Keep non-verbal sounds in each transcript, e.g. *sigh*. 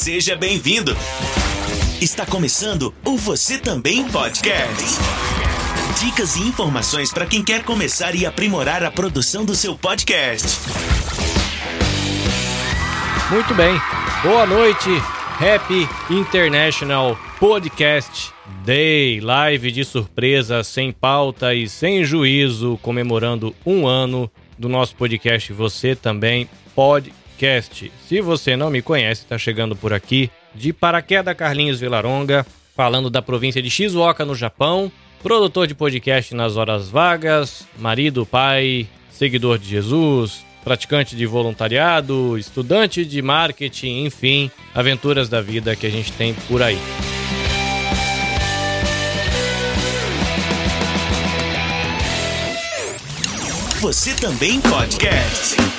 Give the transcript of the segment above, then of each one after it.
Seja bem-vindo. Está começando o Você Também Podcast. Dicas e informações para quem quer começar e aprimorar a produção do seu podcast. Muito bem. Boa noite, Happy International Podcast Day, live de surpresa, sem pauta e sem juízo, comemorando um ano do nosso podcast Você Também Podcast. Se você não me conhece, está chegando por aqui de Paraqueda Carlinhos Vilaronga, falando da província de Shizuoka, no Japão, produtor de podcast nas horas vagas, marido, pai, seguidor de Jesus, praticante de voluntariado, estudante de marketing, enfim, aventuras da vida que a gente tem por aí. Você também podcast.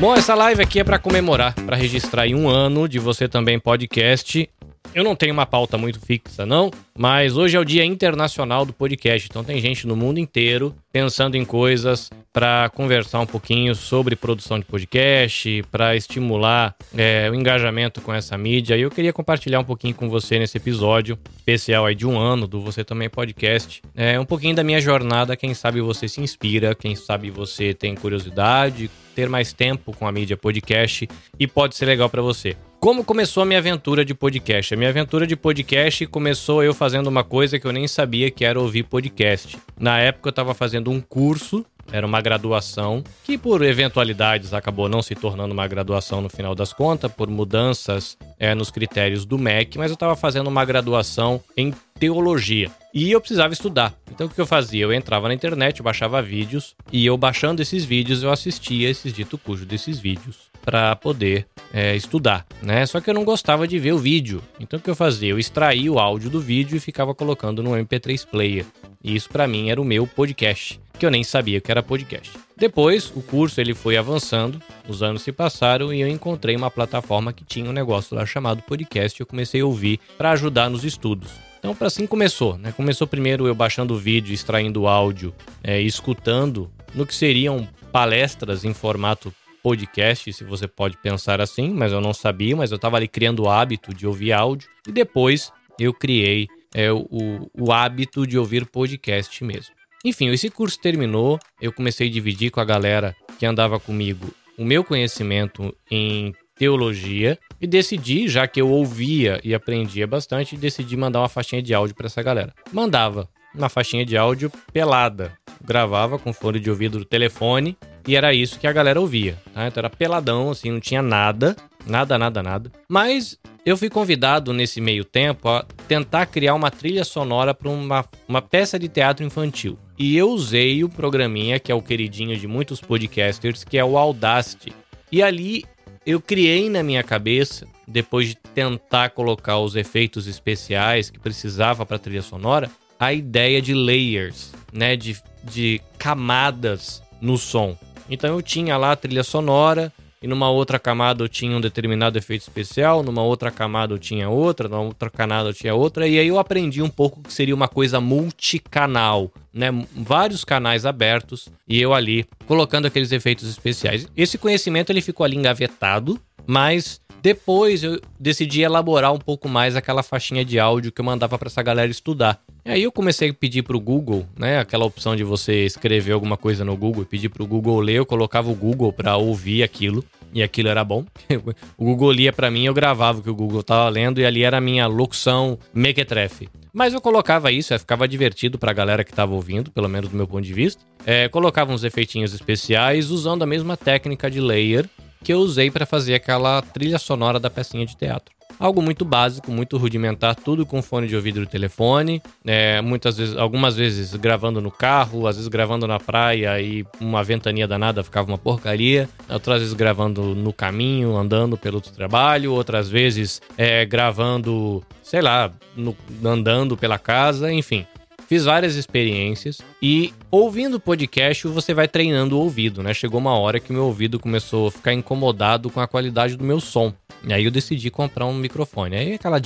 Bom, essa live aqui é para comemorar, para registrar aí um ano de Você Também Podcast. Eu não tenho uma pauta muito fixa, não, mas hoje é o Dia Internacional do Podcast. Então tem gente no mundo inteiro pensando em coisas para conversar um pouquinho sobre produção de podcast, para estimular é, o engajamento com essa mídia. E eu queria compartilhar um pouquinho com você nesse episódio especial aí de um ano do Você Também Podcast. É um pouquinho da minha jornada. Quem sabe você se inspira, quem sabe você tem curiosidade, ter mais tempo com a mídia podcast e pode ser legal para você. Como começou a minha aventura de podcast? A minha aventura de podcast começou eu fazendo uma coisa que eu nem sabia que era ouvir podcast. Na época eu estava fazendo um curso, era uma graduação, que por eventualidades acabou não se tornando uma graduação no final das contas, por mudanças é, nos critérios do MEC, mas eu estava fazendo uma graduação em teologia. E eu precisava estudar. Então o que eu fazia? Eu entrava na internet, baixava vídeos, e eu baixando esses vídeos, eu assistia esses dito cujo desses vídeos para poder é, estudar, né? Só que eu não gostava de ver o vídeo. Então o que eu fazia? Eu extraía o áudio do vídeo e ficava colocando no MP3 Player. E isso para mim era o meu podcast, que eu nem sabia que era podcast. Depois, o curso ele foi avançando, os anos se passaram e eu encontrei uma plataforma que tinha um negócio lá chamado podcast. Eu comecei a ouvir para ajudar nos estudos. Então, para assim começou, né? Começou primeiro eu baixando o vídeo, extraindo o áudio, é, escutando no que seriam palestras em formato podcast, se você pode pensar assim, mas eu não sabia, mas eu estava ali criando o hábito de ouvir áudio e depois eu criei é, o, o hábito de ouvir podcast mesmo. Enfim, esse curso terminou, eu comecei a dividir com a galera que andava comigo o meu conhecimento em teologia e decidi, já que eu ouvia e aprendia bastante, decidi mandar uma faixinha de áudio para essa galera. Mandava uma faixinha de áudio pelada, gravava com fone de ouvido do telefone e era isso que a galera ouvia. Tá? Então era peladão, assim, não tinha nada, nada, nada, nada. Mas eu fui convidado nesse meio tempo a tentar criar uma trilha sonora para uma, uma peça de teatro infantil. E eu usei o programinha que é o queridinho de muitos podcasters, que é o Audacity. E ali eu criei na minha cabeça, depois de tentar colocar os efeitos especiais que precisava para trilha sonora, a ideia de layers, né, de, de camadas no som. Então eu tinha lá a trilha sonora, e numa outra camada eu tinha um determinado efeito especial, numa outra camada eu tinha outra, numa outra camada eu tinha outra, e aí eu aprendi um pouco que seria uma coisa multicanal, né? Vários canais abertos e eu ali colocando aqueles efeitos especiais. Esse conhecimento ele ficou ali engavetado, mas depois eu decidi elaborar um pouco mais aquela faixinha de áudio que eu mandava para essa galera estudar. E aí eu comecei a pedir pro Google, né, aquela opção de você escrever alguma coisa no Google e pedir pro Google ler, eu colocava o Google para ouvir aquilo e aquilo era bom. *laughs* o Google lia para mim, eu gravava o que o Google tava lendo e ali era a minha locução mequetrefe. Mas eu colocava isso, ficava divertido pra galera que tava ouvindo, pelo menos do meu ponto de vista. É, colocava uns efeitinhos especiais usando a mesma técnica de layer que eu usei para fazer aquela trilha sonora da pecinha de teatro. Algo muito básico, muito rudimentar, tudo com fone de ouvido do telefone, é, muitas vezes, algumas vezes gravando no carro, às vezes gravando na praia e uma ventania danada ficava uma porcaria, outras vezes gravando no caminho, andando pelo trabalho, outras vezes é, gravando, sei lá, no, andando pela casa, enfim. Fiz várias experiências e ouvindo podcast você vai treinando o ouvido, né? Chegou uma hora que meu ouvido começou a ficar incomodado com a qualidade do meu som. E aí eu decidi comprar um microfone. Aí aquela,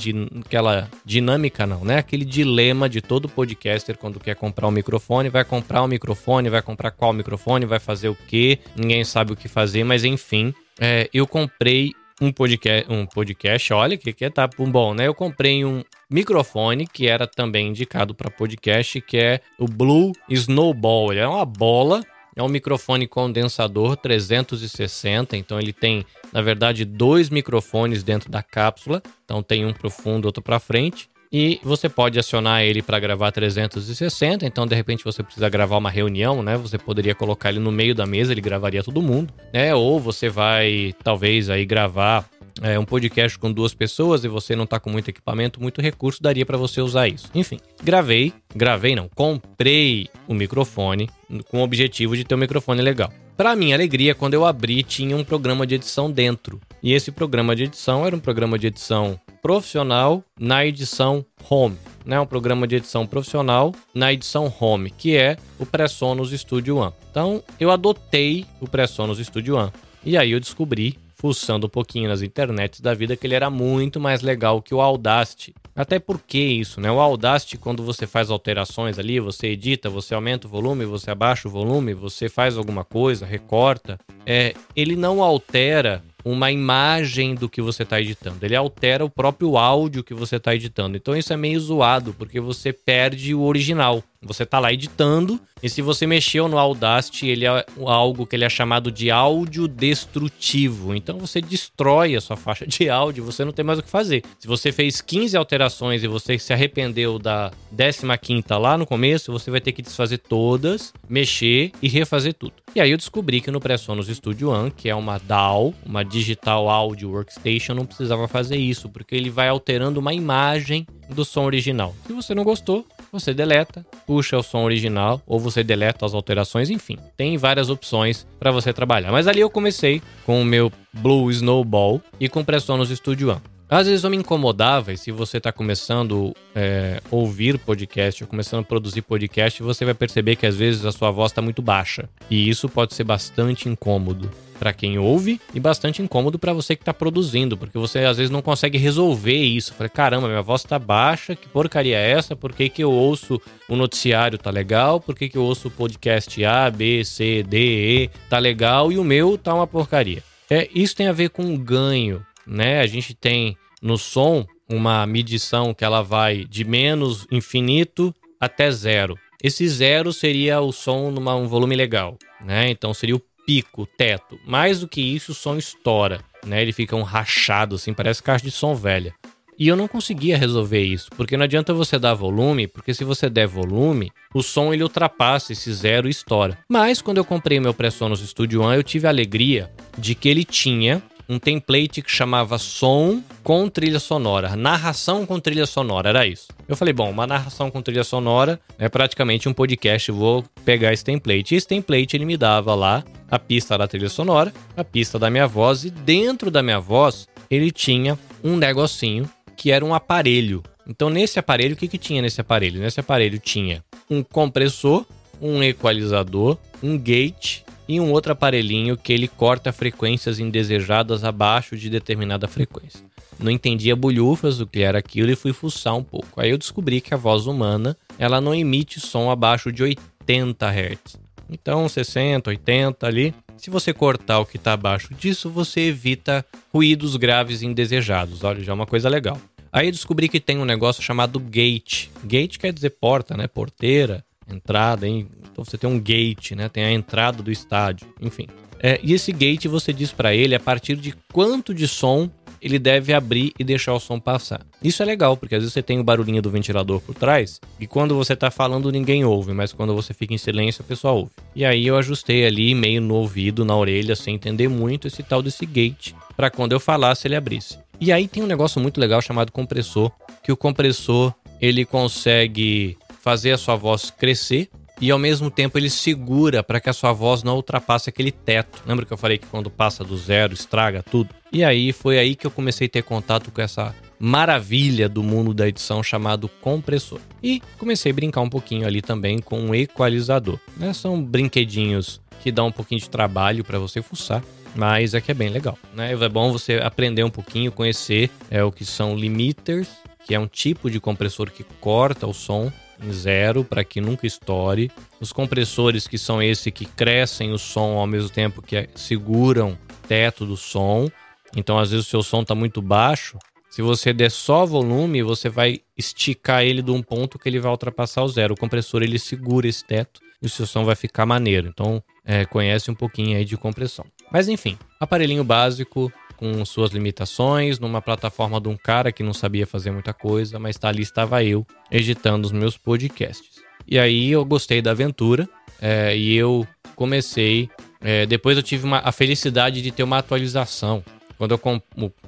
aquela dinâmica não, né? Aquele dilema de todo podcaster quando quer comprar um microfone, vai comprar um microfone, vai comprar qual microfone, vai fazer o quê? Ninguém sabe o que fazer, mas enfim, é, eu comprei um podcast, um podcast olha que que tá bom, né? Eu comprei um microfone que era também indicado para podcast, que é o Blue Snowball. Ele é uma bola é um microfone condensador 360, então ele tem, na verdade, dois microfones dentro da cápsula. Então tem um para o fundo, outro para frente. E você pode acionar ele para gravar 360, então de repente você precisa gravar uma reunião, né? Você poderia colocar ele no meio da mesa, ele gravaria todo mundo, né? Ou você vai talvez aí gravar é, um podcast com duas pessoas e você não tá com muito equipamento, muito recurso, daria para você usar isso. Enfim, gravei, gravei não, comprei o microfone com o objetivo de ter um microfone legal. Para minha alegria, quando eu abri, tinha um programa de edição dentro. E esse programa de edição era um programa de edição profissional na edição Home. Né? Um programa de edição profissional na edição Home, que é o PreSonus Studio One. Então, eu adotei o PreSonus Studio One. E aí eu descobri fuçando um pouquinho nas internets da vida que ele era muito mais legal que o Audacity. Até porque isso, né? O Audacity, quando você faz alterações ali, você edita, você aumenta o volume, você abaixa o volume, você faz alguma coisa, recorta, é, ele não altera uma imagem do que você está editando. Ele altera o próprio áudio que você está editando. Então isso é meio zoado, porque você perde o original. Você está lá editando, e se você mexeu no Audacity, ele é algo que ele é chamado de áudio destrutivo. Então você destrói a sua faixa de áudio, você não tem mais o que fazer. Se você fez 15 alterações e você se arrependeu da 15 lá no começo, você vai ter que desfazer todas, mexer e refazer tudo. E aí eu descobri que no PreSonus Studio One, que é uma DAW, uma Digital Audio Workstation, não precisava fazer isso, porque ele vai alterando uma imagem do som original. Se você não gostou, você deleta, puxa o som original ou você deleta as alterações, enfim. Tem várias opções para você trabalhar. Mas ali eu comecei com o meu Blue Snowball e com PreSonus Studio One. Às vezes eu me incomodava, e se você está começando a é, ouvir podcast ou começando a produzir podcast, você vai perceber que às vezes a sua voz está muito baixa. E isso pode ser bastante incômodo para quem ouve e bastante incômodo para você que está produzindo, porque você às vezes não consegue resolver isso. Falei, caramba, minha voz está baixa, que porcaria é essa? Por que, que eu ouço o noticiário tá legal? Por que, que eu ouço o podcast A, B, C, D, E tá legal e o meu tá uma porcaria? É, isso tem a ver com ganho né? A gente tem no som uma medição que ela vai de menos infinito até zero. Esse zero seria o som num um volume legal, né? Então seria o pico, o teto. Mais do que isso, o som estoura, né? Ele fica um rachado assim, parece caixa de som velha. E eu não conseguia resolver isso, porque não adianta você dar volume, porque se você der volume, o som ele ultrapassa esse zero e estoura. Mas quando eu comprei meu Presonus Studio One, eu tive a alegria de que ele tinha um template que chamava som com trilha sonora, narração com trilha sonora, era isso. Eu falei, bom, uma narração com trilha sonora é praticamente um podcast, vou pegar esse template. E esse template ele me dava lá a pista da trilha sonora, a pista da minha voz e dentro da minha voz ele tinha um negocinho que era um aparelho. Então nesse aparelho, o que, que tinha nesse aparelho? Nesse aparelho tinha um compressor, um equalizador, um gate e um outro aparelhinho que ele corta frequências indesejadas abaixo de determinada frequência. Não entendia bolhufas do que era aquilo e fui fuçar um pouco. Aí eu descobri que a voz humana ela não emite som abaixo de 80 Hz. Então 60, 80 ali. Se você cortar o que está abaixo disso, você evita ruídos graves indesejados. Olha, já é uma coisa legal. Aí eu descobri que tem um negócio chamado gate. Gate quer dizer porta, né? Porteira entrada, hein? então você tem um gate, né? Tem a entrada do estádio, enfim. É, e esse gate você diz para ele a partir de quanto de som ele deve abrir e deixar o som passar. Isso é legal, porque às vezes você tem o barulhinho do ventilador por trás e quando você tá falando ninguém ouve, mas quando você fica em silêncio a pessoa ouve. E aí eu ajustei ali meio no ouvido, na orelha, sem entender muito esse tal desse gate, para quando eu falasse ele abrisse. E aí tem um negócio muito legal chamado compressor, que o compressor ele consegue fazer a sua voz crescer e ao mesmo tempo ele segura para que a sua voz não ultrapasse aquele teto. Lembra que eu falei que quando passa do zero estraga tudo? E aí foi aí que eu comecei a ter contato com essa maravilha do mundo da edição chamado compressor. E comecei a brincar um pouquinho ali também com um equalizador. Né? São brinquedinhos que dão um pouquinho de trabalho para você fuçar, mas é que é bem legal. Né? É bom você aprender um pouquinho, conhecer é, o que são limiters, que é um tipo de compressor que corta o som em zero para que nunca estoure. Os compressores que são esse que crescem o som ao mesmo tempo que seguram o teto do som. Então, às vezes, o seu som está muito baixo. Se você der só volume, você vai esticar ele de um ponto que ele vai ultrapassar o zero. O compressor ele segura esse teto e o seu som vai ficar maneiro. Então, é, conhece um pouquinho aí de compressão. Mas enfim, aparelhinho básico com suas limitações, numa plataforma de um cara que não sabia fazer muita coisa, mas tá ali estava eu editando os meus podcasts. E aí eu gostei da aventura é, e eu comecei. É, depois eu tive uma, a felicidade de ter uma atualização. Quando eu, comp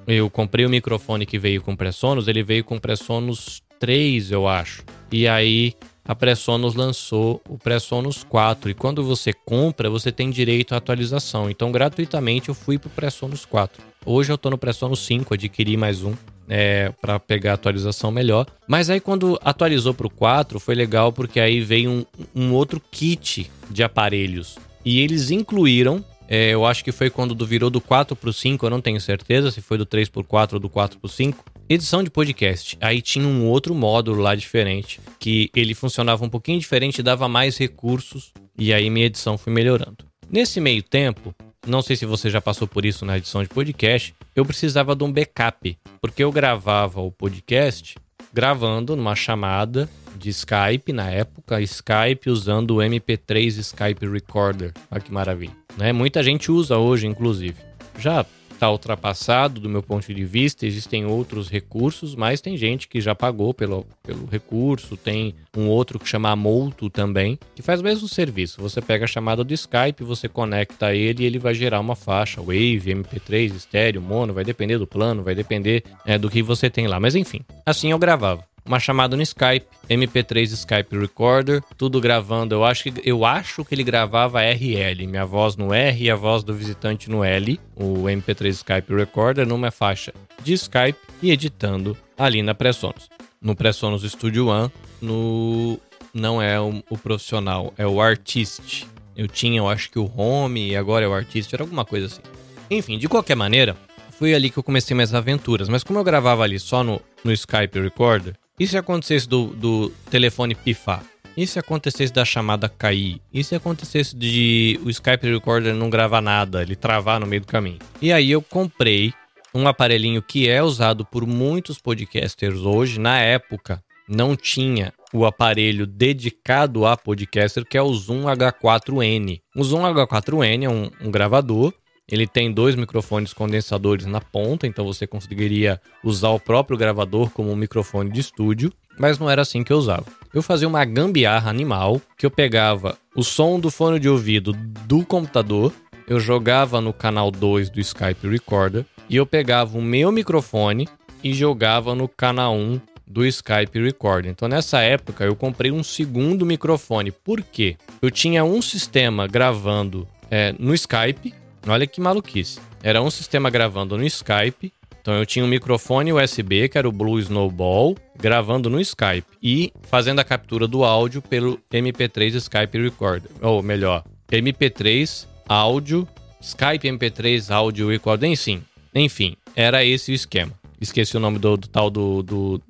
eu comprei o microfone que veio com Pressonos, ele veio com Pressonos 3, eu acho. E aí a Pressonos lançou o Pressonos 4 e quando você compra, você tem direito à atualização. Então, gratuitamente eu fui pro Pressonos 4. Hoje eu tô no Pressonos 5, adquiri mais um é, para pegar a atualização melhor. Mas aí quando atualizou pro 4, foi legal porque aí veio um, um outro kit de aparelhos. E eles incluíram é, eu acho que foi quando virou do 4 pro 5, eu não tenho certeza se foi do 3 pro 4 ou do 4 pro 5 edição de podcast. Aí tinha um outro módulo lá diferente, que ele funcionava um pouquinho diferente, dava mais recursos, e aí minha edição foi melhorando. Nesse meio tempo, não sei se você já passou por isso na edição de podcast, eu precisava de um backup, porque eu gravava o podcast gravando numa chamada de Skype na época, Skype usando o MP3 Skype Recorder. Olha que maravilha. Né? Muita gente usa hoje, inclusive. Já está ultrapassado do meu ponto de vista, existem outros recursos, mas tem gente que já pagou pelo, pelo recurso, tem um outro que chama Molto também, que faz o mesmo serviço. Você pega a chamada do Skype, você conecta ele e ele vai gerar uma faixa, Wave, MP3, estéreo, mono, vai depender do plano, vai depender é, do que você tem lá. Mas enfim, assim eu gravava uma chamada no Skype, MP3 Skype Recorder, tudo gravando. Eu acho que eu acho que ele gravava RL, minha voz no R e a voz do visitante no L, o MP3 Skype Recorder numa faixa de Skype e editando ali na Presonus. No Presonus Studio One, no não é o, o profissional, é o artist. Eu tinha, eu acho que o home e agora é o artist, era alguma coisa assim. Enfim, de qualquer maneira, foi ali que eu comecei minhas aventuras. Mas como eu gravava ali só no, no Skype Recorder, e se acontecesse do, do telefone pifar? E se acontecesse da chamada cair? E se acontecesse de o Skype Recorder não gravar nada, ele travar no meio do caminho? E aí eu comprei um aparelhinho que é usado por muitos podcasters hoje. Na época, não tinha o aparelho dedicado a podcaster, que é o Zoom H4n. O Zoom H4n é um, um gravador ele tem dois microfones condensadores na ponta, então você conseguiria usar o próprio gravador como um microfone de estúdio, mas não era assim que eu usava. Eu fazia uma gambiarra animal, que eu pegava o som do fone de ouvido do computador, eu jogava no canal 2 do Skype Recorder e eu pegava o meu microfone e jogava no canal 1 do Skype Recorder. Então nessa época eu comprei um segundo microfone. Por quê? Eu tinha um sistema gravando é, no Skype Olha que maluquice. Era um sistema gravando no Skype. Então eu tinha um microfone USB, que era o Blue Snowball, gravando no Skype e fazendo a captura do áudio pelo MP3 Skype Recorder. Ou melhor, MP3 áudio, Skype MP3 áudio recorder, enfim. Enfim, era esse o esquema. Esqueci o nome do, do tal do, do,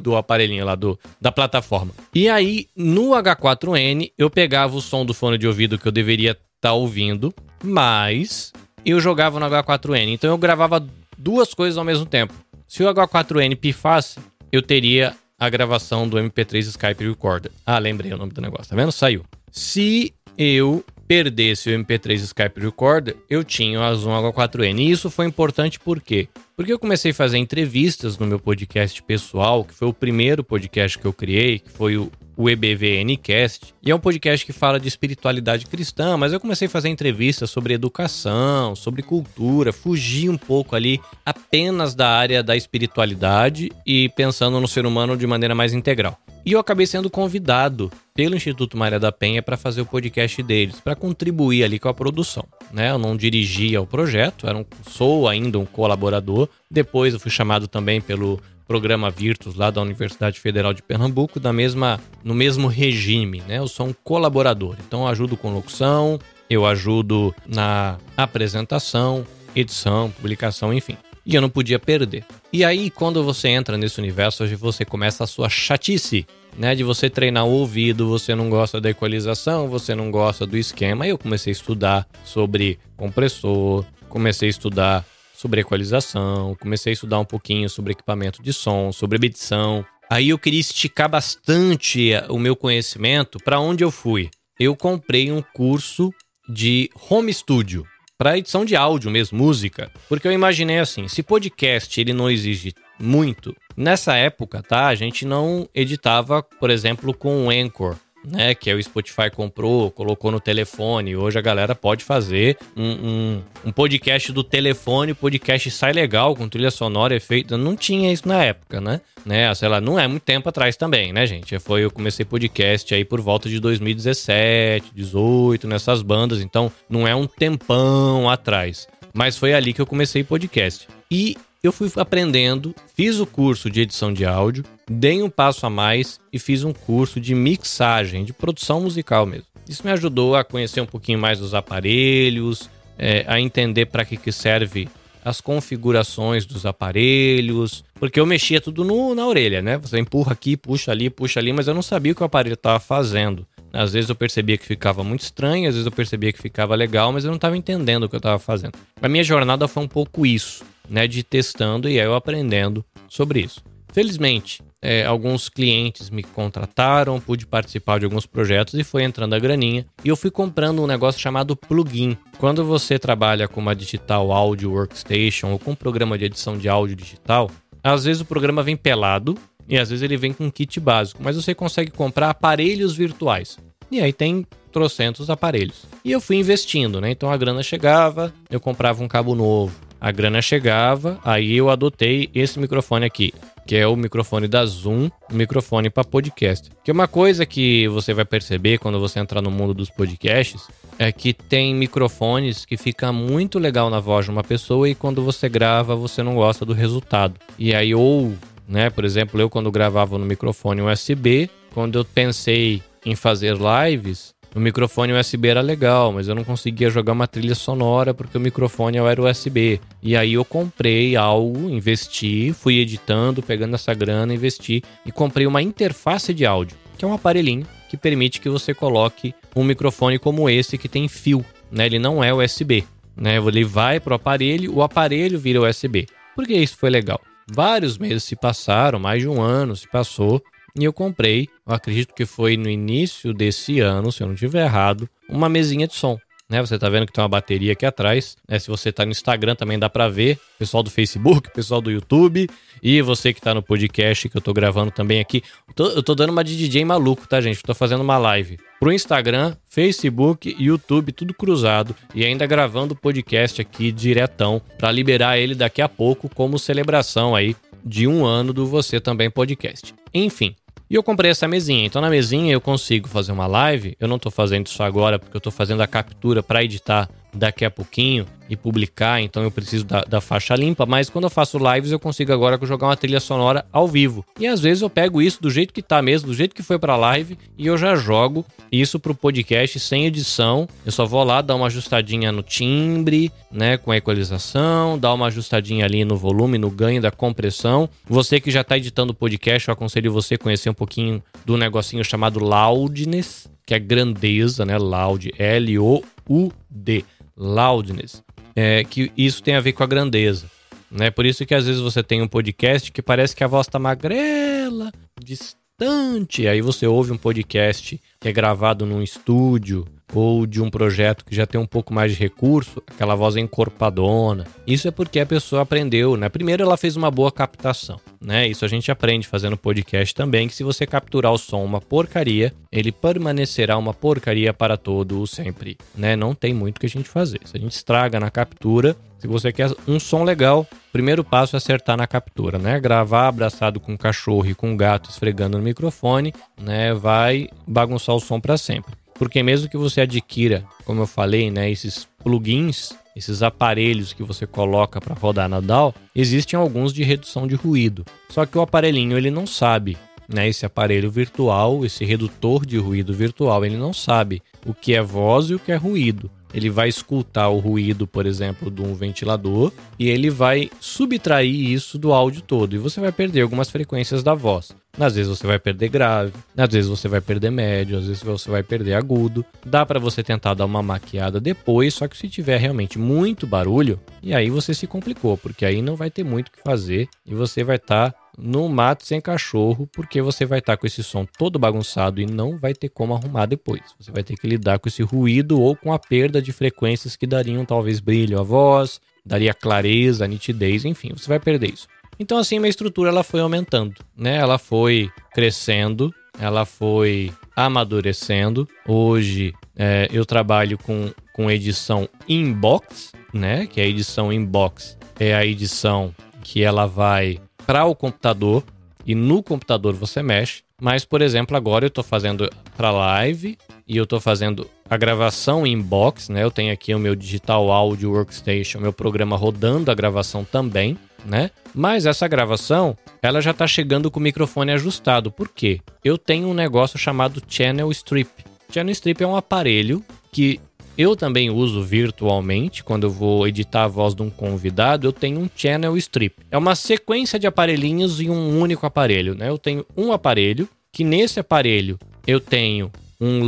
do aparelhinho lá do, da plataforma. E aí, no H4N, eu pegava o som do fone de ouvido que eu deveria estar tá ouvindo, mas eu jogava no H4N. Então eu gravava duas coisas ao mesmo tempo. Se o H4N pifasse, eu teria a gravação do MP3 Skype Recorder. Ah, lembrei o nome do negócio, tá vendo? Saiu. Se eu perdesse o MP3 Skype Recorder, eu tinha o Zoom H4N. E isso foi importante por quê? Porque eu comecei a fazer entrevistas no meu podcast pessoal, que foi o primeiro podcast que eu criei, que foi o o EBVNcast, e é um podcast que fala de espiritualidade cristã, mas eu comecei a fazer entrevistas sobre educação, sobre cultura, fugir um pouco ali apenas da área da espiritualidade e pensando no ser humano de maneira mais integral. E eu acabei sendo convidado pelo Instituto Maria da Penha para fazer o podcast deles, para contribuir ali com a produção. Né? Eu não dirigia o projeto, era um, sou ainda um colaborador. Depois eu fui chamado também pelo programa Virtus lá da Universidade Federal de Pernambuco, da mesma, no mesmo regime, né? Eu sou um colaborador, então eu ajudo com locução, eu ajudo na apresentação, edição, publicação, enfim. E eu não podia perder. E aí, quando você entra nesse universo, hoje você começa a sua chatice, né? De você treinar o ouvido, você não gosta da equalização, você não gosta do esquema. E eu comecei a estudar sobre compressor, comecei a estudar sobre equalização, comecei a estudar um pouquinho sobre equipamento de som, sobre edição. Aí eu queria esticar bastante o meu conhecimento para onde eu fui. Eu comprei um curso de home studio para edição de áudio mesmo, música, porque eu imaginei assim, se podcast ele não exige muito, nessa época, tá, a gente não editava, por exemplo, com o Anchor né, que é o Spotify comprou, colocou no telefone. Hoje a galera pode fazer um, um, um podcast do telefone, o podcast sai legal, com trilha sonora, efeito. Não tinha isso na época, né? né? Sei lá, não é muito tempo atrás também, né, gente? Foi, eu comecei podcast aí por volta de 2017, 18, nessas bandas, então não é um tempão atrás. Mas foi ali que eu comecei podcast. E eu fui aprendendo, fiz o curso de edição de áudio, dei um passo a mais e fiz um curso de mixagem, de produção musical mesmo. Isso me ajudou a conhecer um pouquinho mais dos aparelhos, é, a entender para que, que serve as configurações dos aparelhos, porque eu mexia tudo no, na orelha, né? Você empurra aqui, puxa ali, puxa ali, mas eu não sabia o que o aparelho estava fazendo. Às vezes eu percebia que ficava muito estranho, às vezes eu percebia que ficava legal, mas eu não estava entendendo o que eu estava fazendo. A minha jornada foi um pouco isso né, de testando e aí eu aprendendo sobre isso. Felizmente, é, alguns clientes me contrataram, pude participar de alguns projetos e foi entrando a graninha. E eu fui comprando um negócio chamado plugin. Quando você trabalha com uma digital audio workstation ou com um programa de edição de áudio digital, às vezes o programa vem pelado e às vezes ele vem com um kit básico, mas você consegue comprar aparelhos virtuais. E aí tem trocentos aparelhos. E eu fui investindo, né? Então a grana chegava, eu comprava um cabo novo, a grana chegava, aí eu adotei esse microfone aqui, que é o microfone da Zoom, um microfone para podcast. Que é uma coisa que você vai perceber quando você entrar no mundo dos podcasts, é que tem microfones que fica muito legal na voz de uma pessoa e quando você grava você não gosta do resultado. E aí ou, né, por exemplo, eu quando gravava no microfone USB, quando eu pensei em fazer lives, o microfone USB era legal, mas eu não conseguia jogar uma trilha sonora porque o microfone era USB. E aí eu comprei algo, investi, fui editando, pegando essa grana, investi e comprei uma interface de áudio, que é um aparelhinho que permite que você coloque um microfone como esse que tem fio, né? Ele não é USB, né? Ele vai pro aparelho, o aparelho vira USB. Por que isso foi legal? Vários meses se passaram, mais de um ano se passou, e eu comprei, eu acredito que foi no início desse ano, se eu não estiver errado, uma mesinha de som. Né, você tá vendo que tem uma bateria aqui atrás. Né? Se você tá no Instagram também dá para ver. Pessoal do Facebook, pessoal do YouTube e você que tá no podcast que eu tô gravando também aqui. Eu tô, eu tô dando uma de DJ maluco, tá, gente? Eu tô fazendo uma live pro Instagram, Facebook, YouTube, tudo cruzado e ainda gravando o podcast aqui diretão para liberar ele daqui a pouco como celebração aí de um ano do Você Também Podcast. Enfim, e eu comprei essa mesinha. Então na mesinha eu consigo fazer uma live. Eu não estou fazendo isso agora porque eu estou fazendo a captura para editar daqui a pouquinho e publicar, então eu preciso da, da, faixa limpa, mas quando eu faço lives eu consigo agora jogar uma trilha sonora ao vivo. E às vezes eu pego isso do jeito que tá mesmo, do jeito que foi pra live, e eu já jogo isso pro podcast sem edição. Eu só vou lá dar uma ajustadinha no timbre, né, com a equalização, dar uma ajustadinha ali no volume, no ganho da compressão. Você que já tá editando o podcast, eu aconselho você conhecer um pouquinho do negocinho chamado loudness, que é grandeza, né, loud, L O U D loudness, é, que isso tem a ver com a grandeza. Né? Por isso que às vezes você tem um podcast que parece que a voz tá magrela, distante. Aí você ouve um podcast que é gravado num estúdio ou de um projeto que já tem um pouco mais de recurso, aquela voz encorpadona. Isso é porque a pessoa aprendeu, né? Primeiro ela fez uma boa captação, né? Isso a gente aprende fazendo podcast também, que se você capturar o som uma porcaria, ele permanecerá uma porcaria para todo o sempre, né? Não tem muito que a gente fazer. Se a gente estraga na captura, se você quer um som legal, primeiro passo é acertar na captura, né? Gravar abraçado com um cachorro e com um gato esfregando no microfone, né? Vai bagunçar o som para sempre. Porque mesmo que você adquira, como eu falei, né, esses plugins, esses aparelhos que você coloca para rodar na DAW, existem alguns de redução de ruído. Só que o aparelhinho ele não sabe, né, esse aparelho virtual, esse redutor de ruído virtual, ele não sabe o que é voz e o que é ruído. Ele vai escutar o ruído, por exemplo, de um ventilador e ele vai subtrair isso do áudio todo e você vai perder algumas frequências da voz. Às vezes você vai perder grave, às vezes você vai perder médio, às vezes você vai perder agudo. Dá para você tentar dar uma maquiada depois, só que se tiver realmente muito barulho, e aí você se complicou, porque aí não vai ter muito o que fazer e você vai estar tá no mato sem cachorro, porque você vai estar tá com esse som todo bagunçado e não vai ter como arrumar depois. Você vai ter que lidar com esse ruído ou com a perda de frequências que dariam talvez brilho à voz, daria clareza, nitidez, enfim, você vai perder isso. Então assim, minha estrutura ela foi aumentando, né? Ela foi crescendo, ela foi amadurecendo. Hoje é, eu trabalho com, com edição inbox, né? Que a edição inbox é a edição que ela vai para o computador e no computador você mexe. Mas, por exemplo, agora eu estou fazendo para live e eu estou fazendo a gravação em box, né? Eu tenho aqui o meu Digital Audio Workstation, meu programa rodando a gravação também, né? Mas essa gravação, ela já está chegando com o microfone ajustado. Por quê? Eu tenho um negócio chamado Channel Strip. Channel Strip é um aparelho que eu também uso virtualmente, quando eu vou editar a voz de um convidado, eu tenho um channel strip. É uma sequência de aparelhinhos em um único aparelho, né? Eu tenho um aparelho, que nesse aparelho eu tenho um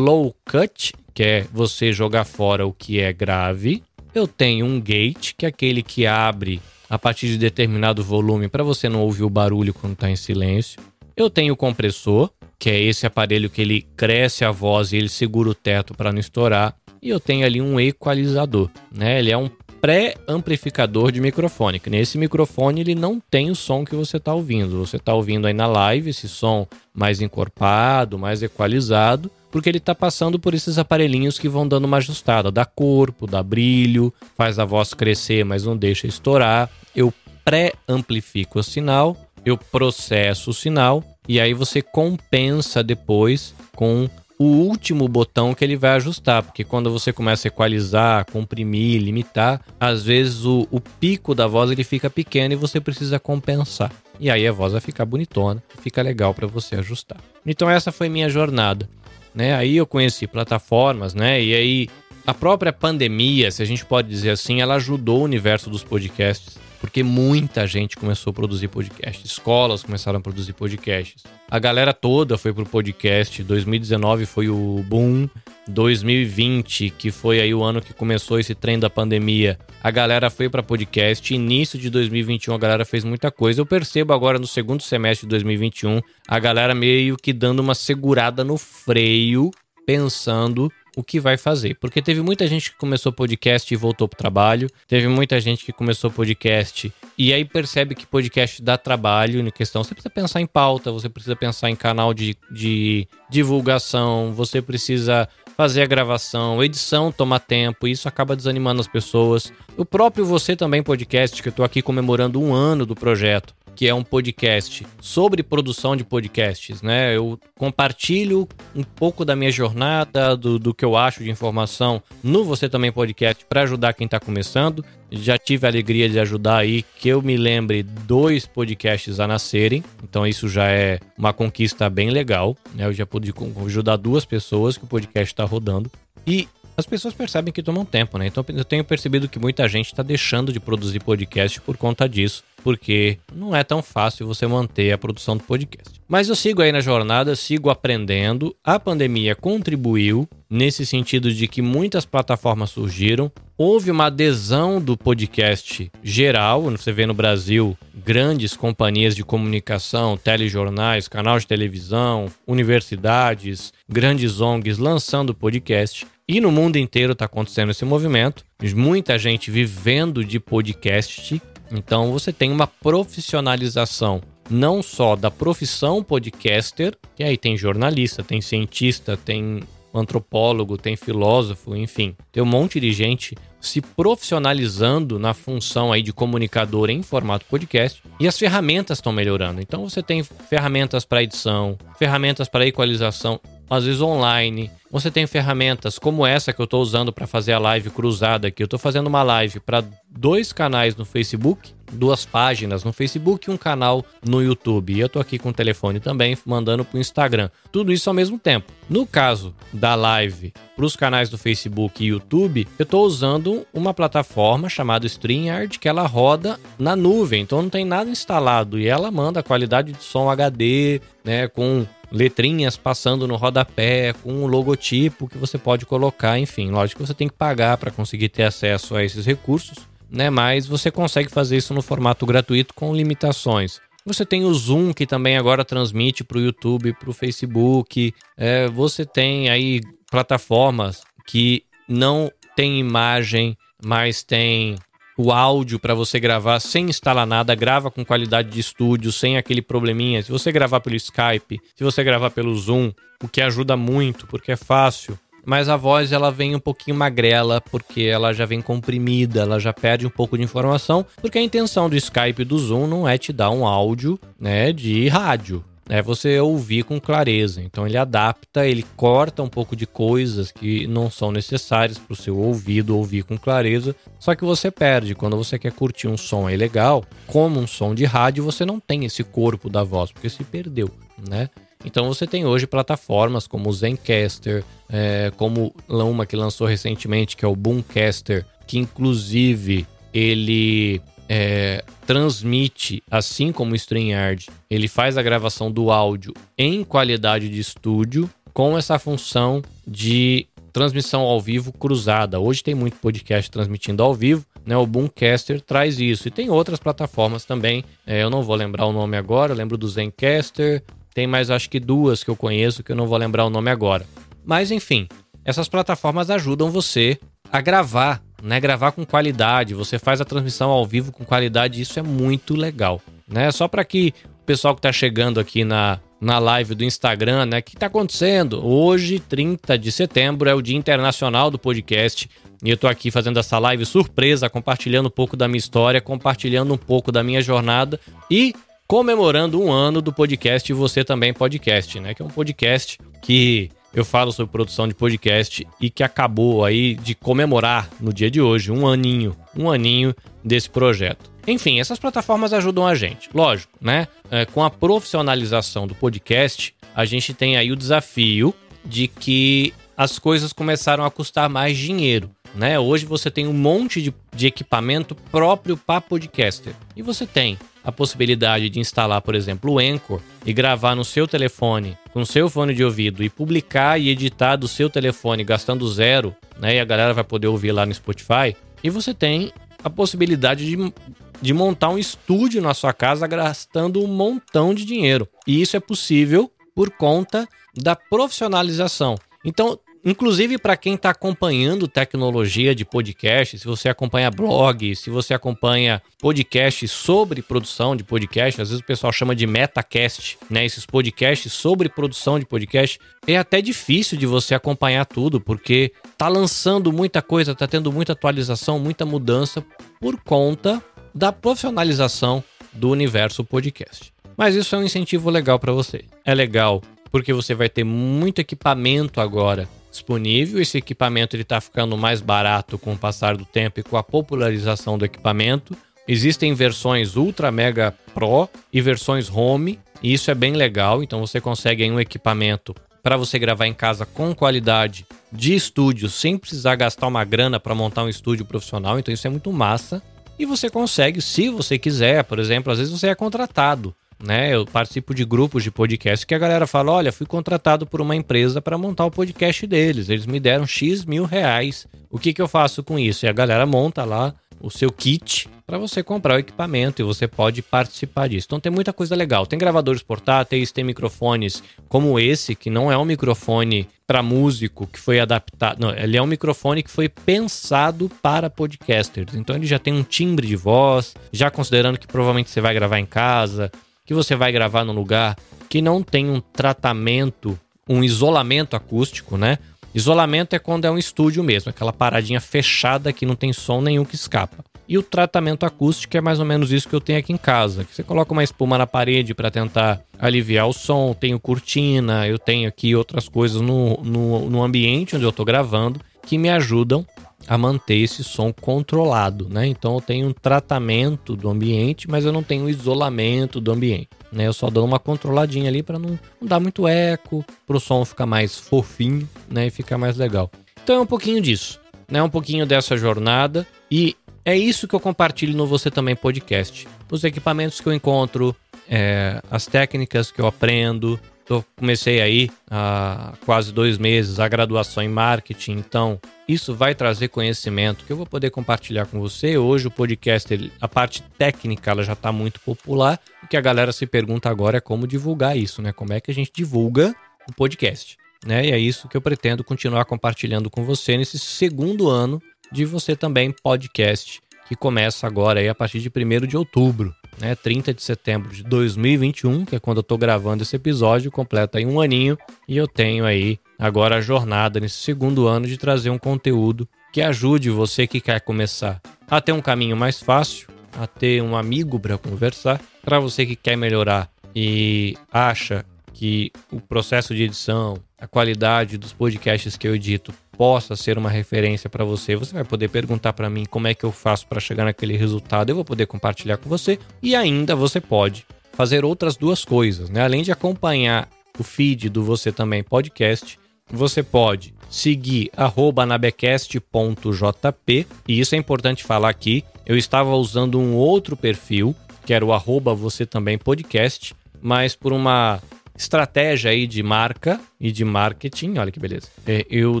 low cut, que é você jogar fora o que é grave. Eu tenho um gate, que é aquele que abre a partir de determinado volume para você não ouvir o barulho quando está em silêncio. Eu tenho o compressor, que é esse aparelho que ele cresce a voz e ele segura o teto para não estourar e eu tenho ali um equalizador, né? Ele é um pré-amplificador de microfone. Que nesse microfone ele não tem o som que você está ouvindo. Você está ouvindo aí na live esse som mais encorpado, mais equalizado, porque ele está passando por esses aparelhinhos que vão dando uma ajustada, dá corpo, dá brilho, faz a voz crescer, mas não deixa estourar. Eu pré-amplifico o sinal, eu processo o sinal e aí você compensa depois com o último botão que ele vai ajustar, porque quando você começa a equalizar, comprimir, limitar, às vezes o, o pico da voz ele fica pequeno e você precisa compensar. E aí a voz vai ficar bonitona, fica legal para você ajustar. Então essa foi minha jornada, né? Aí eu conheci plataformas, né? E aí a própria pandemia, se a gente pode dizer assim, ela ajudou o universo dos podcasts porque muita gente começou a produzir podcast, escolas começaram a produzir podcasts. A galera toda foi pro podcast, 2019 foi o boom, 2020, que foi aí o ano que começou esse trem da pandemia, a galera foi para podcast, início de 2021 a galera fez muita coisa. Eu percebo agora no segundo semestre de 2021 a galera meio que dando uma segurada no freio, pensando o que vai fazer. Porque teve muita gente que começou podcast e voltou pro trabalho, teve muita gente que começou podcast e aí percebe que podcast dá trabalho na questão. Você precisa pensar em pauta, você precisa pensar em canal de, de divulgação, você precisa fazer a gravação, edição toma tempo, isso acaba desanimando as pessoas. O próprio Você Também Podcast, que eu tô aqui comemorando um ano do projeto que é um podcast sobre produção de podcasts, né? Eu compartilho um pouco da minha jornada, do, do que eu acho de informação no Você Também Podcast para ajudar quem está começando. Já tive a alegria de ajudar aí, que eu me lembre, dois podcasts a nascerem. Então isso já é uma conquista bem legal. Né? Eu já pude ajudar duas pessoas que o podcast está rodando. E as pessoas percebem que tomam tempo, né? Então eu tenho percebido que muita gente está deixando de produzir podcast por conta disso, porque não é tão fácil você manter a produção do podcast. Mas eu sigo aí na jornada, sigo aprendendo. A pandemia contribuiu nesse sentido de que muitas plataformas surgiram. Houve uma adesão do podcast geral. Você vê no Brasil grandes companhias de comunicação, telejornais, canal de televisão, universidades, grandes ONGs lançando podcast. E no mundo inteiro está acontecendo esse movimento. Muita gente vivendo de podcast. Então você tem uma profissionalização não só da profissão podcaster, que aí tem jornalista, tem cientista, tem antropólogo, tem filósofo, enfim, tem um monte de gente se profissionalizando na função aí de comunicador em formato podcast e as ferramentas estão melhorando. Então você tem ferramentas para edição, ferramentas para equalização às vezes online. Você tem ferramentas como essa que eu estou usando para fazer a live cruzada aqui. Eu estou fazendo uma live para dois canais no Facebook, duas páginas no Facebook e um canal no YouTube. E eu estou aqui com o telefone também, mandando para o Instagram. Tudo isso ao mesmo tempo. No caso da live para os canais do Facebook e YouTube, eu estou usando uma plataforma chamada StreamYard que ela roda na nuvem, então não tem nada instalado e ela manda a qualidade de som HD, né, com letrinhas passando no rodapé, com um logotipo que você pode colocar, enfim, lógico que você tem que pagar para conseguir ter acesso a esses recursos, né? Mas você consegue fazer isso no formato gratuito com limitações. Você tem o Zoom que também agora transmite para o YouTube, para o Facebook. É, você tem aí plataformas que não tem imagem, mas tem o áudio para você gravar sem instalar nada, grava com qualidade de estúdio, sem aquele probleminha. Se você gravar pelo Skype, se você gravar pelo Zoom, o que ajuda muito, porque é fácil. Mas a voz ela vem um pouquinho magrela, porque ela já vem comprimida, ela já perde um pouco de informação, porque a intenção do Skype e do Zoom não é te dar um áudio, né, de rádio é você ouvir com clareza. Então ele adapta, ele corta um pouco de coisas que não são necessárias para o seu ouvido ouvir com clareza. Só que você perde quando você quer curtir um som é legal, como um som de rádio, você não tem esse corpo da voz porque se perdeu, né? Então você tem hoje plataformas como o Zencaster, é, como uma que lançou recentemente, que é o Boomcaster, que inclusive ele é, transmite, assim como o StreamYard, ele faz a gravação do áudio em qualidade de estúdio com essa função de transmissão ao vivo cruzada. Hoje tem muito podcast transmitindo ao vivo, né? O Boomcaster traz isso. E tem outras plataformas também. É, eu não vou lembrar o nome agora, eu lembro do Zencaster. Tem mais acho que duas que eu conheço que eu não vou lembrar o nome agora. Mas enfim, essas plataformas ajudam você a gravar né? Gravar com qualidade, você faz a transmissão ao vivo com qualidade, isso é muito legal, né? Só para que o pessoal que está chegando aqui na, na live do Instagram, né? O que está acontecendo? Hoje, 30 de setembro, é o Dia Internacional do Podcast. E eu tô aqui fazendo essa live surpresa, compartilhando um pouco da minha história, compartilhando um pouco da minha jornada e comemorando um ano do podcast Você Também Podcast, né? Que é um podcast que eu falo sobre produção de podcast e que acabou aí de comemorar no dia de hoje um aninho, um aninho desse projeto. Enfim, essas plataformas ajudam a gente, lógico, né? É, com a profissionalização do podcast, a gente tem aí o desafio de que as coisas começaram a custar mais dinheiro. Né? Hoje você tem um monte de, de equipamento próprio para podcaster. E você tem a possibilidade de instalar, por exemplo, o Anchor e gravar no seu telefone, com seu fone de ouvido e publicar e editar do seu telefone gastando zero, né? E a galera vai poder ouvir lá no Spotify. E você tem a possibilidade de, de montar um estúdio na sua casa gastando um montão de dinheiro. E isso é possível por conta da profissionalização. Então, Inclusive para quem está acompanhando tecnologia de podcast, se você acompanha blog, se você acompanha podcast sobre produção de podcast, às vezes o pessoal chama de metacast, né? Esses podcasts sobre produção de podcast, é até difícil de você acompanhar tudo, porque tá lançando muita coisa, tá tendo muita atualização, muita mudança por conta da profissionalização do universo podcast. Mas isso é um incentivo legal para você. É legal porque você vai ter muito equipamento agora disponível. Esse equipamento está ficando mais barato com o passar do tempo e com a popularização do equipamento. Existem versões Ultra Mega Pro e versões Home, e isso é bem legal. Então você consegue um equipamento para você gravar em casa com qualidade de estúdio, sem precisar gastar uma grana para montar um estúdio profissional. Então isso é muito massa. E você consegue, se você quiser, por exemplo, às vezes você é contratado né? Eu participo de grupos de podcast que a galera fala: olha, fui contratado por uma empresa para montar o podcast deles. Eles me deram X mil reais. O que, que eu faço com isso? E a galera monta lá o seu kit para você comprar o equipamento e você pode participar disso. Então tem muita coisa legal. Tem gravadores portáteis, tem microfones como esse, que não é um microfone para músico que foi adaptado. Não, ele é um microfone que foi pensado para podcasters. Então ele já tem um timbre de voz, já considerando que provavelmente você vai gravar em casa que você vai gravar num lugar que não tem um tratamento, um isolamento acústico, né? Isolamento é quando é um estúdio mesmo, aquela paradinha fechada que não tem som nenhum que escapa. E o tratamento acústico é mais ou menos isso que eu tenho aqui em casa. Você coloca uma espuma na parede para tentar aliviar o som, tenho cortina, eu tenho aqui outras coisas no, no, no ambiente onde eu estou gravando que me ajudam a manter esse som controlado, né? Então eu tenho um tratamento do ambiente, mas eu não tenho isolamento do ambiente, né? Eu só dou uma controladinha ali para não, não, dar muito eco, para o som ficar mais fofinho, né? E ficar mais legal. Então é um pouquinho disso, né? Um pouquinho dessa jornada e é isso que eu compartilho no Você Também Podcast. Os equipamentos que eu encontro, é, as técnicas que eu aprendo, eu comecei aí há quase dois meses a graduação em marketing, então isso vai trazer conhecimento que eu vou poder compartilhar com você. Hoje o podcast, a parte técnica, ela já está muito popular. O que a galera se pergunta agora é como divulgar isso, né? Como é que a gente divulga o podcast, né? E é isso que eu pretendo continuar compartilhando com você nesse segundo ano de você também podcast, que começa agora aí a partir de 1 de outubro né, 30 de setembro de 2021, que é quando eu tô gravando esse episódio, completa aí um aninho e eu tenho aí agora a jornada nesse segundo ano de trazer um conteúdo que ajude você que quer começar a ter um caminho mais fácil, a ter um amigo para conversar, para você que quer melhorar e acha que o processo de edição, a qualidade dos podcasts que eu edito possa ser uma referência para você. Você vai poder perguntar para mim como é que eu faço para chegar naquele resultado. Eu vou poder compartilhar com você e ainda você pode fazer outras duas coisas, né? Além de acompanhar o feed do Você Também Podcast, você pode seguir anabecast.jp e isso é importante falar aqui. Eu estava usando um outro perfil, que era o arroba Você Também Podcast, mas por uma estratégia aí de marca e de marketing, olha que beleza. É, eu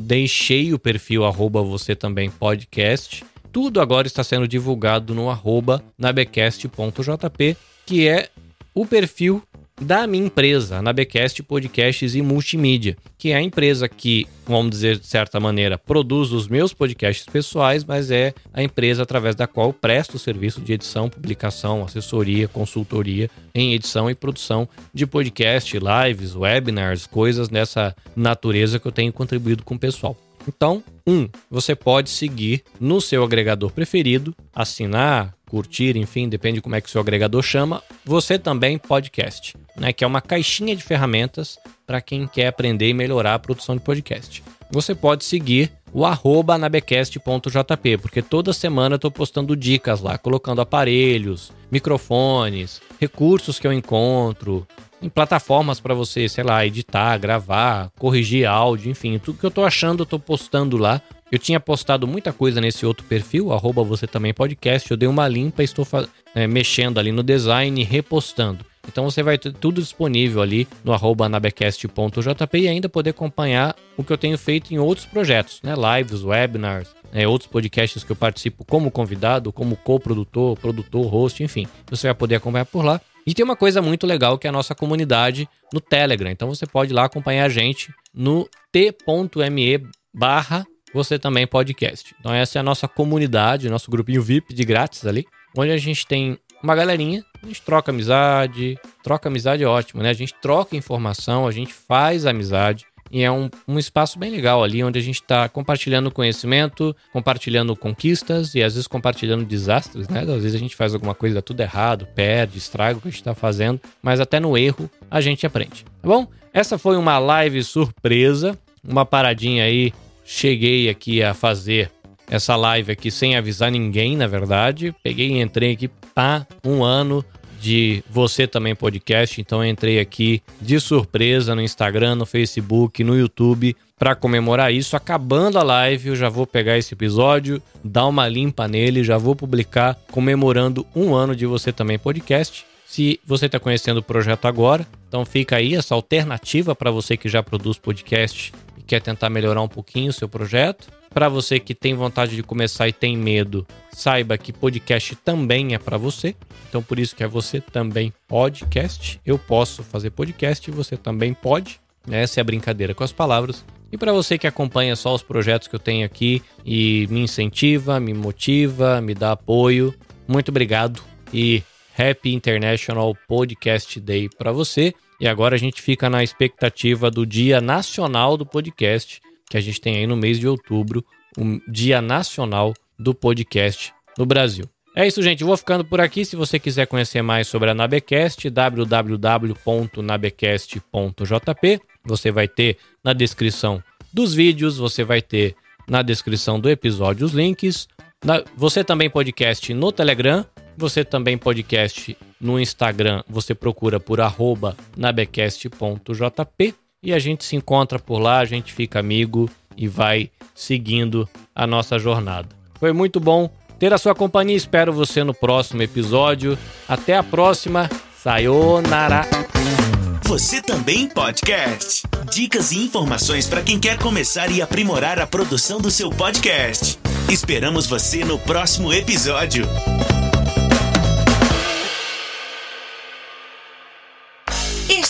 deixei o perfil arroba você também podcast. Tudo agora está sendo divulgado no arroba nabecast.jp, que é o perfil da minha empresa, na Becast Podcasts e Multimídia, que é a empresa que, vamos dizer de certa maneira, produz os meus podcasts pessoais, mas é a empresa através da qual eu presto o serviço de edição, publicação, assessoria, consultoria em edição e produção de podcast, lives, webinars, coisas dessa natureza que eu tenho contribuído com o pessoal. Então, um, você pode seguir no seu agregador preferido, assinar, curtir, enfim, depende de como é que o seu agregador chama. Você também podcast, né, que é uma caixinha de ferramentas para quem quer aprender e melhorar a produção de podcast. Você pode seguir o arroba porque toda semana eu estou postando dicas lá, colocando aparelhos, microfones, recursos que eu encontro, em plataformas para você, sei lá, editar, gravar, corrigir áudio, enfim, tudo que eu tô achando eu tô postando lá. Eu tinha postado muita coisa nesse outro perfil, arroba você também podcast, eu dei uma limpa e estou é, mexendo ali no design repostando. Então você vai ter tudo disponível ali no arroba anabecast.jp e ainda poder acompanhar o que eu tenho feito em outros projetos, né? Lives, webinars, né? outros podcasts que eu participo como convidado, como co-produtor, produtor, host, enfim. Você vai poder acompanhar por lá. E tem uma coisa muito legal que é a nossa comunidade no Telegram. Então você pode ir lá acompanhar a gente no t.me barra você também podcast. Então essa é a nossa comunidade, nosso grupinho VIP de grátis ali, onde a gente tem uma galerinha, a gente troca amizade, troca amizade é ótimo, né? A gente troca informação, a gente faz amizade, e é um, um espaço bem legal ali, onde a gente está compartilhando conhecimento, compartilhando conquistas e às vezes compartilhando desastres, né? Às vezes a gente faz alguma coisa, dá tudo errado, perde, estraga o que a gente está fazendo, mas até no erro a gente aprende, tá bom? Essa foi uma live surpresa, uma paradinha aí. Cheguei aqui a fazer essa live aqui sem avisar ninguém, na verdade. Peguei e entrei aqui, pá, um ano de Você Também Podcast. Então entrei aqui de surpresa no Instagram, no Facebook, no YouTube para comemorar isso. Acabando a live, eu já vou pegar esse episódio, dar uma limpa nele, já vou publicar comemorando um ano de Você Também Podcast. Se você está conhecendo o projeto agora, então fica aí essa alternativa para você que já produz podcast e quer tentar melhorar um pouquinho o seu projeto. Para você que tem vontade de começar e tem medo, saiba que podcast também é para você. Então por isso que é você também podcast. Eu posso fazer podcast, você também pode. Essa é a brincadeira com as palavras. E para você que acompanha só os projetos que eu tenho aqui e me incentiva, me motiva, me dá apoio, muito obrigado e Happy International Podcast Day para você. E agora a gente fica na expectativa do Dia Nacional do Podcast que a gente tem aí no mês de outubro, o Dia Nacional do Podcast no Brasil. É isso, gente. Vou ficando por aqui. Se você quiser conhecer mais sobre a Nabecast, www.nabecast.jp. Você vai ter na descrição dos vídeos, você vai ter na descrição do episódio os links. você também podcast no Telegram, você também podcast no Instagram, você procura por arroba nabecast.jp e a gente se encontra por lá, a gente fica amigo e vai seguindo a nossa jornada. Foi muito bom ter a sua companhia, espero você no próximo episódio. Até a próxima, sayonara! Você também podcast. Dicas e informações para quem quer começar e aprimorar a produção do seu podcast. Esperamos você no próximo episódio.